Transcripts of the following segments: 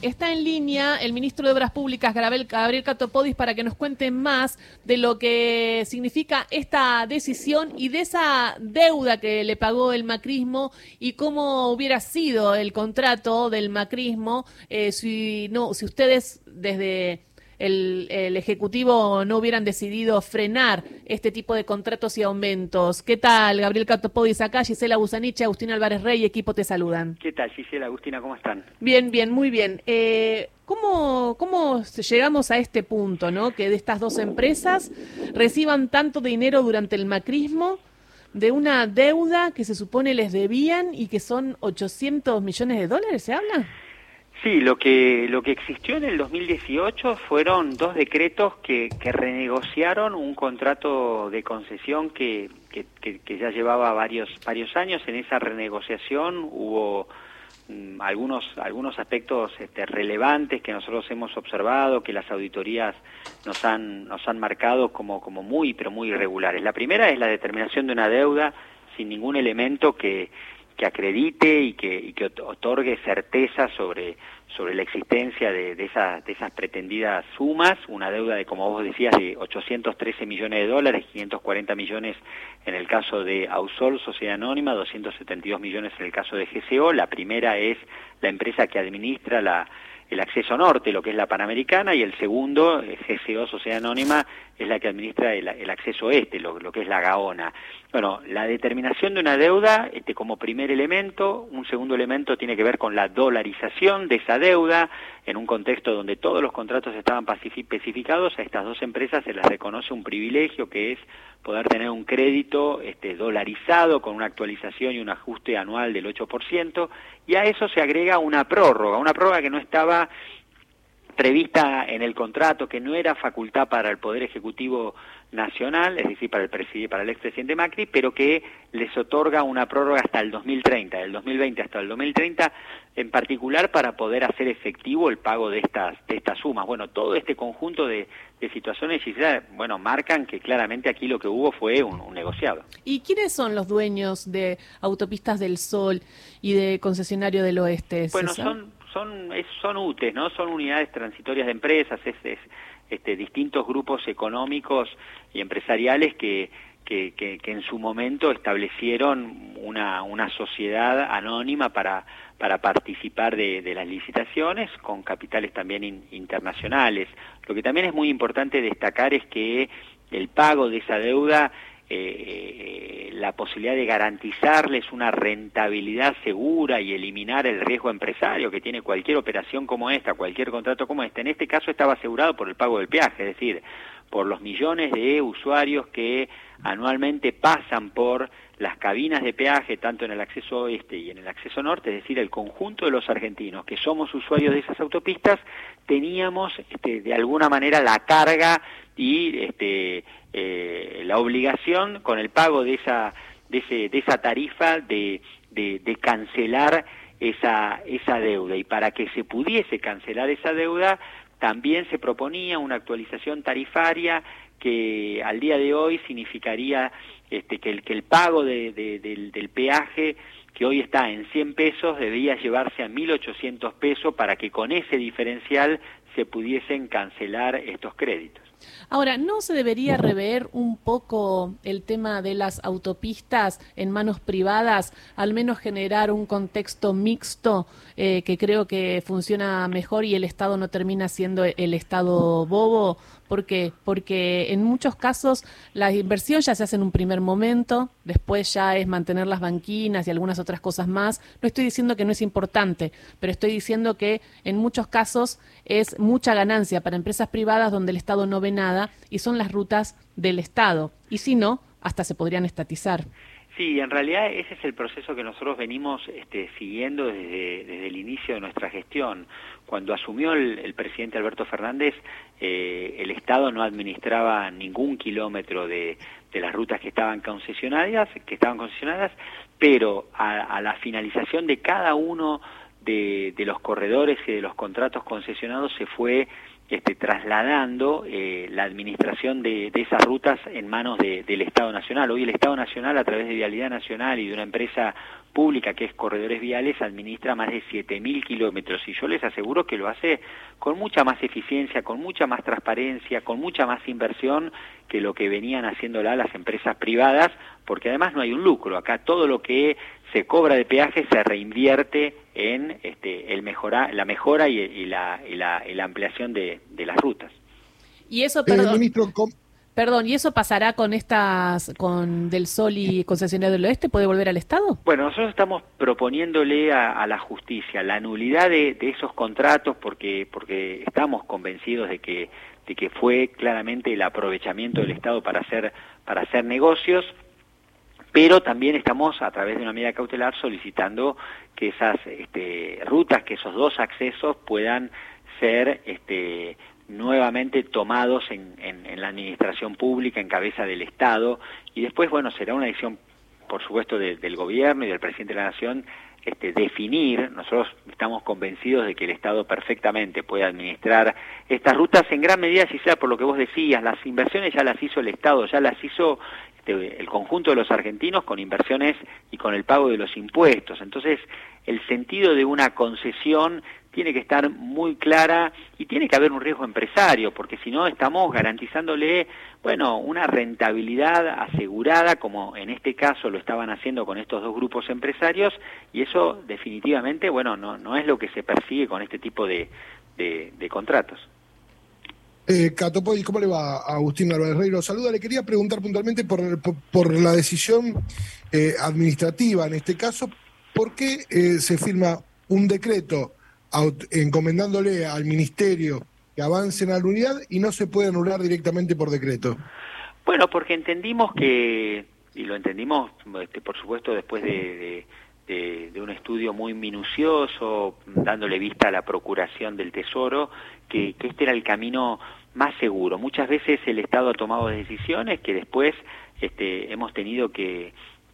Está en línea el ministro de Obras Públicas, Gabriel, Catopodis, para que nos cuente más de lo que significa esta decisión y de esa deuda que le pagó el macrismo y cómo hubiera sido el contrato del macrismo eh, si, no, si ustedes desde el, Ejecutivo no hubieran decidido frenar este tipo de contratos y aumentos. ¿Ququé tal, Gabriel Catopodis acá, Gisela Busanich, Agustín Álvarez Rey, equipo te saludan. ¿Qué tal, Gisela, Agustina, cómo están? Bien, bien, muy bien. Eh, ¿Cómo, ¿Cómo llegamos a este punto, no? Que de estas dos empresas reciban tanto dinero durante el macrismo de una deuda que se supone les debían y que son 800 millones de dólares, ¿se habla? Sí, lo que, lo que existió en el 2018 fueron dos decretos que, que renegociaron un contrato de concesión que, que, que, ya llevaba varios, varios años. En esa renegociación hubo mm, algunos, algunos aspectos este, relevantes que nosotros hemos observado, que las auditorías nos han, nos han marcado como, como muy, pero muy irregulares. La primera es la determinación de una deuda sin ningún elemento que, que acredite y que, que otorgue certeza sobre, sobre la existencia de, de, esa, de esas pretendidas sumas, una deuda de, como vos decías, de 813 millones de dólares, 540 millones en el caso de Ausol, Sociedad Anónima, 272 millones en el caso de GCO. La primera es la empresa que administra la, el acceso norte, lo que es la Panamericana, y el segundo, GCO Sociedad Anónima, es la que administra el, acceso este, lo, que es la Gaona. Bueno, la determinación de una deuda este, como primer elemento, un segundo elemento tiene que ver con la dolarización de esa deuda, en un contexto donde todos los contratos estaban especificados, a estas dos empresas se les reconoce un privilegio que es poder tener un crédito este, dolarizado con una actualización y un ajuste anual del 8%, y a eso se agrega una prórroga, una prórroga que no estaba prevista en el contrato, que no era facultad para el Poder Ejecutivo Nacional, es decir, para el, para el expresidente Macri, pero que les otorga una prórroga hasta el 2030, del 2020 hasta el 2030, en particular para poder hacer efectivo el pago de estas, de estas sumas. Bueno, todo este conjunto de, situaciones, bueno, marcan que claramente aquí lo que hubo fue un, negociado. ¿Y quiénes son los dueños de Autopistas del Sol y de Concesionario del Oeste? Bueno, son son, son UTES, ¿no? Son unidades transitorias de empresas, es, este, distintos grupos económicos y empresariales que, que, que, en su momento establecieron una, una sociedad anónima para, para participar de las licitaciones con capitales también internacionales. Lo que también es muy importante destacar es que el pago de esa deuda eh, la posibilidad de garantizarles una rentabilidad segura y eliminar el riesgo empresario que tiene cualquier operación como esta, cualquier contrato como este. En este caso estaba asegurado por el pago del peaje, es decir, por los millones de usuarios que anualmente pasan por las cabinas de peaje, tanto en el acceso oeste y en el acceso norte, es decir, el conjunto de los argentinos que somos usuarios de esas autopistas, teníamos este, de alguna manera la carga y este, eh, la obligación con el pago de esa, de, ese, de esa tarifa de, de, cancelar esa, esa deuda. Y para que se pudiese cancelar esa deuda, también se proponía una actualización tarifaria que al día de hoy significaría este, que, el, que el pago de, del, peaje que hoy está en 100 pesos debía llevarse a 1.800 pesos para que con ese diferencial se pudiesen cancelar estos créditos. Ahora, ¿no se debería rever un poco el tema de las autopistas en manos privadas, al menos generar un contexto mixto eh, que creo que funciona mejor y el Estado no termina siendo el Estado bobo? ¿Por qué? Porque en muchos casos la inversión ya se hace en un primer momento, después ya es mantener las banquinas y algunas otras cosas más. No estoy diciendo que no es importante, pero estoy diciendo que en muchos casos es mucha ganancia para empresas privadas donde el Estado no ve nada y son las rutas del Estado. Y si no, hasta se podrían estatizar. Sí, en realidad ese es el proceso que nosotros venimos este, siguiendo desde, desde, el inicio de nuestra gestión. Cuando asumió el, presidente Alberto Fernández, eh, el Estado no administraba ningún kilómetro de, de, las rutas que estaban concesionadas, que estaban concesionadas, pero a, a la finalización de cada uno de, los corredores y de los contratos concesionados se fue este, trasladando eh, la administración de, esas rutas en manos del Estado Nacional. Hoy el Estado Nacional, a través de Vialidad Nacional y de una empresa pública que es Corredores Viales, administra más de 7.000 kilómetros y yo les aseguro que lo hace con mucha más eficiencia, con mucha más transparencia, con mucha más inversión que lo que venían haciéndola las empresas privadas, porque además no hay un lucro. Acá todo lo que se cobra de peaje se reinvierte en este, el mejora, la mejora y, la, y, la, y la, ampliación de, de, las rutas. Y eso, perdón, perdón, ¿y eso pasará con estas, con Del Sol y Concesionario del Oeste? ¿Puede volver al Estado? Bueno, nosotros estamos proponiéndole a, la justicia la nulidad de, de, esos contratos porque, porque estamos convencidos de que, de que fue claramente el aprovechamiento del Estado para hacer, para hacer negocios pero también estamos a través de una medida cautelar solicitando que esas este, rutas, que esos dos accesos puedan ser este, nuevamente tomados en, la administración pública, en cabeza del Estado, y después, bueno, será una decisión, por supuesto, del gobierno y del presidente de la Nación este, definir, nosotros estamos convencidos de que el Estado perfectamente puede administrar estas rutas en gran medida, si sea por lo que vos decías, las inversiones ya las hizo el Estado, ya las hizo este, el conjunto de los argentinos con inversiones y con el pago de los impuestos. Entonces, el sentido de una concesión tiene que estar muy clara y tiene que haber un riesgo empresario, porque si no estamos garantizándole, bueno, una rentabilidad asegurada, como en este caso lo estaban haciendo con estos dos grupos empresarios, y eso definitivamente, bueno, no, no es lo que se persigue con este tipo de, de contratos. Eh, ¿cómo le va? Agustín Álvarez Rey lo saluda. Le quería preguntar puntualmente por, por, la decisión eh, administrativa, en este caso, ¿por qué eh, se firma un decreto encomendándole al Ministerio que avance en la unidad y no se puede anular directamente por decreto? Bueno, porque entendimos que, y lo entendimos, este, por supuesto, después de, de un estudio muy minucioso, dándole vista a la procuración del Tesoro, que, que este era el camino más seguro. Muchas veces el Estado ha tomado decisiones que después este, hemos tenido que,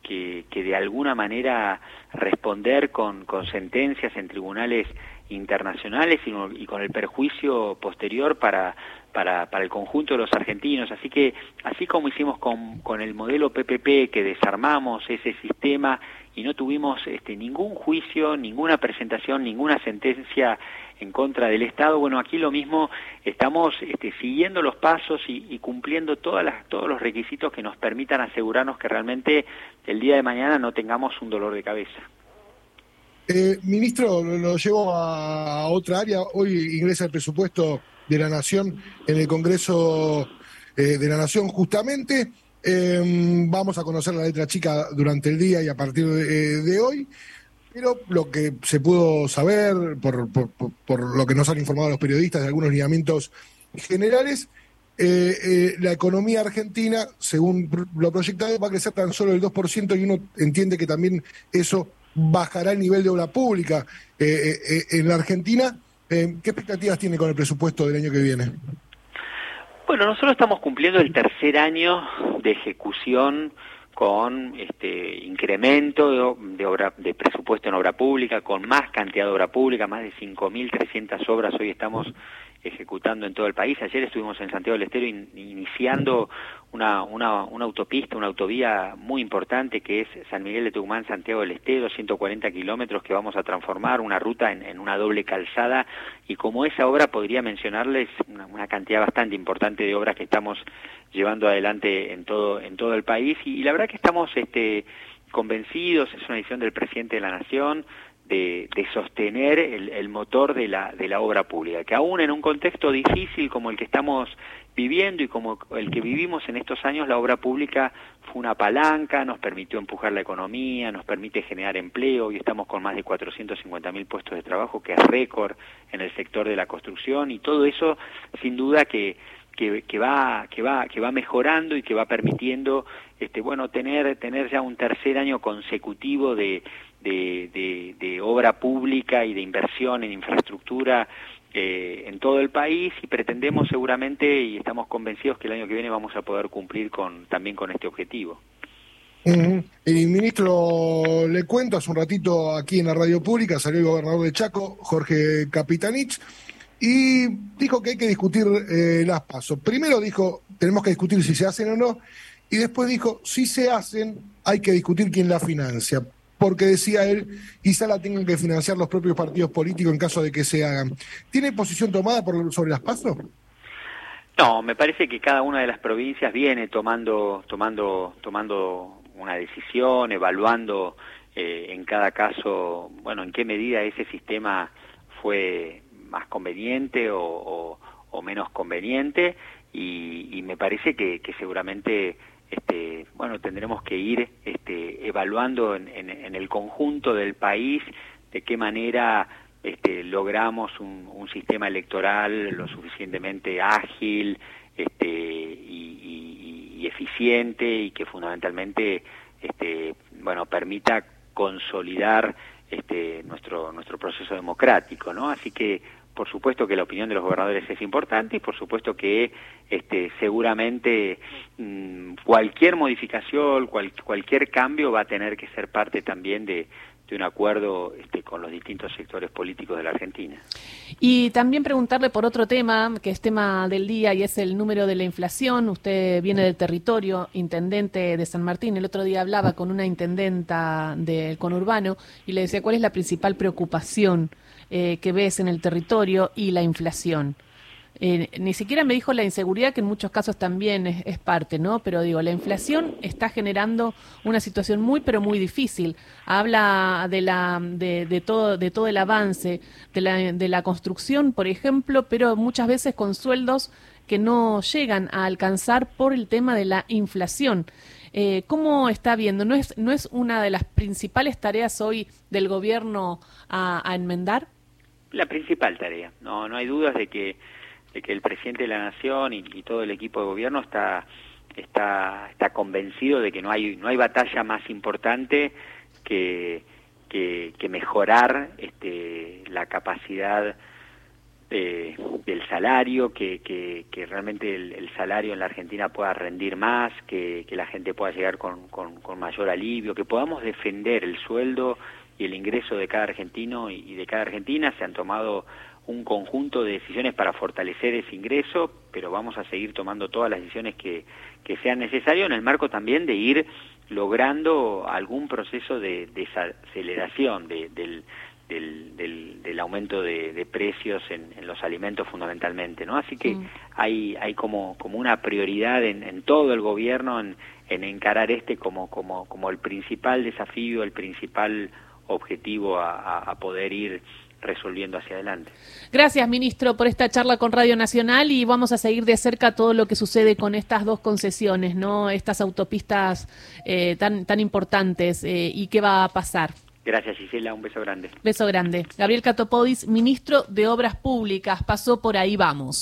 de alguna manera responder con, sentencias en tribunales internacionales y, con el perjuicio posterior para, el conjunto de los argentinos. Así que, así como hicimos con, con el modelo PPP, que desarmamos ese sistema y no tuvimos este, ningún juicio, ninguna presentación, ninguna sentencia en contra del Estado. Bueno, aquí lo mismo, estamos este, siguiendo los pasos y, cumpliendo todas las, todos los requisitos que nos permitan asegurarnos que realmente el día de mañana no tengamos un dolor de cabeza. Eh, ministro, lo llevo a otra área. Hoy ingresa el presupuesto de la Nación en el Congreso eh, de la Nación justamente. Em, vamos a conocer la letra chica durante el día y a partir de, hoy, pero lo que se pudo saber, por, por, lo que nos han informado los periodistas de algunos lineamientos generales, eh, eh, la economía argentina, según lo proyectado, va a crecer tan solo el 2% y uno entiende que también eso bajará el nivel de obra pública eh, en la Argentina. ¿Qué expectativas tiene con el presupuesto del año que viene? Bueno, nosotros estamos cumpliendo el tercer año de ejecución con este incremento de, obra de presupuesto en obra pública, con más cantidad de obra pública, más de 5.300 obras. Hoy estamos ejecutando en todo el país. Ayer estuvimos en Santiago del Estero iniciando una, una, autopista, una autovía muy importante que es San Miguel de Tucumán, Santiago del Estero, 140 kilómetros que vamos a transformar, una ruta en, una doble calzada. Y como esa obra podría mencionarles una, cantidad bastante importante de obras que estamos llevando adelante en todo, en todo el país. Y, la verdad que estamos este, convencidos, es una decisión del presidente de la Nación, de, sostener el, motor de la, de la obra pública, que aún en un contexto difícil como el que estamos viviendo y como el que vivimos en estos años, la obra pública fue una palanca, nos permitió empujar la economía, nos permite generar empleo y estamos con más de 450 mil puestos de trabajo, que es récord en el sector de la construcción y todo eso sin duda que, que, que, va que va que va mejorando y que va permitiendo este bueno tener tener ya un tercer año consecutivo de, de, obra pública y de inversión en infraestructura eh, en todo el país y pretendemos seguramente y estamos convencidos que el año que viene vamos a poder cumplir con también con este objetivo. El ministro, le cuento, hace un ratito aquí en la radio pública salió el gobernador de Chaco, Jorge Capitanich, y dijo que hay que discutir eh, las pasos. Primero dijo, tenemos que discutir si se hacen o no, y después dijo, si se hacen, hay que discutir quién la financia. Porque decía él, quizá la tengan que financiar los propios partidos políticos en caso de que se hagan. ¿Tiene posición tomada por, sobre las pasos? No, me parece que cada una de las provincias viene tomando, tomando, tomando una decisión, evaluando eh, en cada caso, bueno, en qué medida ese sistema fue más conveniente o, menos conveniente y, me parece que, seguramente este, bueno tendremos que ir este, evaluando en, en, el conjunto del país de qué manera este, logramos un, sistema electoral lo suficientemente ágil este, y, y, eficiente y que fundamentalmente este, bueno permita consolidar este, nuestro nuestro proceso democrático no así que por supuesto que la opinión de los gobernadores es importante y por supuesto que este, seguramente mm, cualquier modificación, cualquier cambio va a tener que ser parte también de, de un acuerdo este, con los distintos sectores políticos de la Argentina. Y también preguntarle por otro tema, que es tema del día y es el número de la inflación. Usted viene del territorio, intendente de San Martín. El otro día hablaba con una intendenta del conurbano y le decía cuál es la principal preocupación eh, que ves en el territorio y la inflación. Eh, ni siquiera me dijo la inseguridad, que en muchos casos también es, parte, ¿no? Pero digo, la inflación está generando una situación muy, pero muy difícil. Habla de, la, de, todo, de todo el avance, de la, construcción, por ejemplo, pero muchas veces con sueldos que no llegan a alcanzar por el tema de la inflación. Eh, ¿Cómo está viendo? ¿No es, ¿No es una de las principales tareas hoy del gobierno a, enmendar? La principal tarea. No, no hay dudas de que de que el presidente de la nación y, todo el equipo de gobierno está está está convencido de que no hay no hay batalla más importante que que, mejorar este, la capacidad del salario, que, que, realmente el, salario en la Argentina pueda rendir más, que, la gente pueda llegar con, con, mayor alivio, que podamos defender el sueldo y el ingreso de cada argentino y de cada argentina. Se han tomado un conjunto de decisiones para fortalecer ese ingreso, pero vamos a seguir tomando todas las decisiones que, que sean necesarias en el marco también de ir logrando algún proceso de desaceleración del, del, del, aumento de, precios en, los alimentos fundamentalmente, ¿no? Así que mm. hay, hay como, como una prioridad en, en todo el gobierno en, en encarar este como, como, como el principal desafío, el principal objetivo a, a poder ir resolviendo hacia adelante. Gracias, ministro, por esta charla con Radio Nacional y vamos a seguir de cerca todo lo que sucede con estas dos concesiones, ¿no? Estas autopistas eh, tan, tan importantes eh, y qué va a pasar. Gracias, Gisela. Un beso grande. Beso grande. Gabriel Catopodis, ministro de Obras Públicas, pasó por ahí vamos.